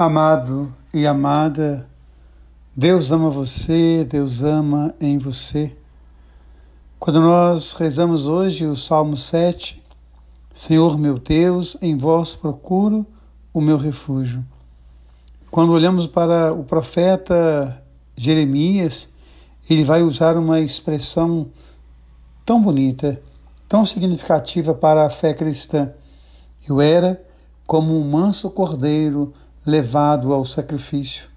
Amado e amada, Deus ama você, Deus ama em você. Quando nós rezamos hoje o Salmo 7, Senhor meu Deus, em vós procuro o meu refúgio. Quando olhamos para o profeta Jeremias, ele vai usar uma expressão tão bonita, tão significativa para a fé cristã. Eu era como um manso cordeiro levado ao sacrifício,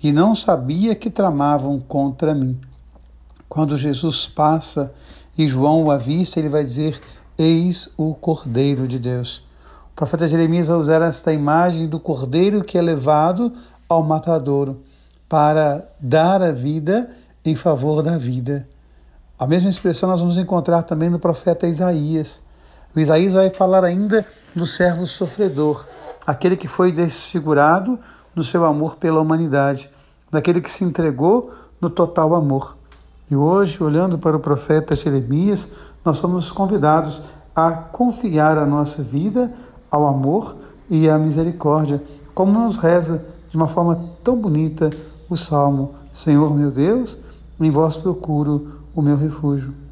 e não sabia que tramavam contra mim. Quando Jesus passa e João o avista, ele vai dizer: Eis o Cordeiro de Deus. O profeta Jeremias vai usar esta imagem do cordeiro que é levado ao matadouro para dar a vida em favor da vida. A mesma expressão nós vamos encontrar também no profeta Isaías. O Isaías vai falar ainda do servo sofredor, aquele que foi desfigurado no seu amor pela humanidade, daquele que se entregou no total amor. E hoje, olhando para o profeta Jeremias, nós somos convidados a confiar a nossa vida ao amor e à misericórdia, como nos reza de uma forma tão bonita o salmo: Senhor meu Deus, em vós procuro o meu refúgio.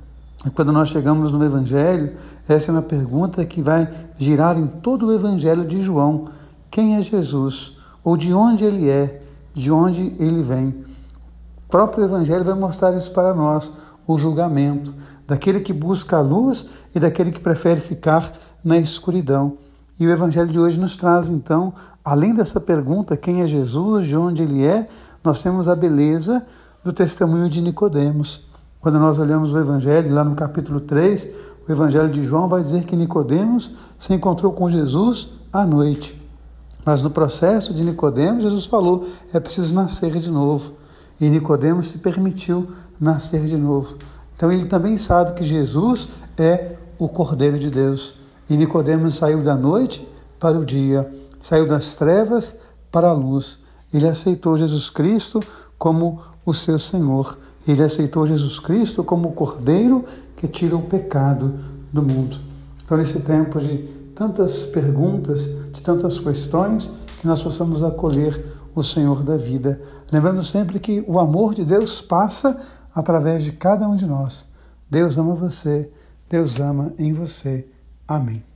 Quando nós chegamos no Evangelho, essa é uma pergunta que vai girar em todo o Evangelho de João: quem é Jesus? Ou de onde ele é? De onde ele vem? O próprio Evangelho vai mostrar isso para nós: o julgamento daquele que busca a luz e daquele que prefere ficar na escuridão. E o Evangelho de hoje nos traz, então, além dessa pergunta, quem é Jesus, de onde ele é, nós temos a beleza do testemunho de Nicodemos. Quando nós olhamos o Evangelho, lá no capítulo 3, o Evangelho de João vai dizer que Nicodemos se encontrou com Jesus à noite. Mas no processo de Nicodemos, Jesus falou: é preciso nascer de novo. E Nicodemos se permitiu nascer de novo. Então ele também sabe que Jesus é o Cordeiro de Deus. E Nicodemos saiu da noite para o dia, saiu das trevas para a luz. Ele aceitou Jesus Cristo como o seu Senhor. Ele aceitou Jesus Cristo como o Cordeiro que tira o pecado do mundo. Então, nesse tempo de tantas perguntas, de tantas questões, que nós possamos acolher o Senhor da vida. Lembrando sempre que o amor de Deus passa através de cada um de nós. Deus ama você, Deus ama em você. Amém.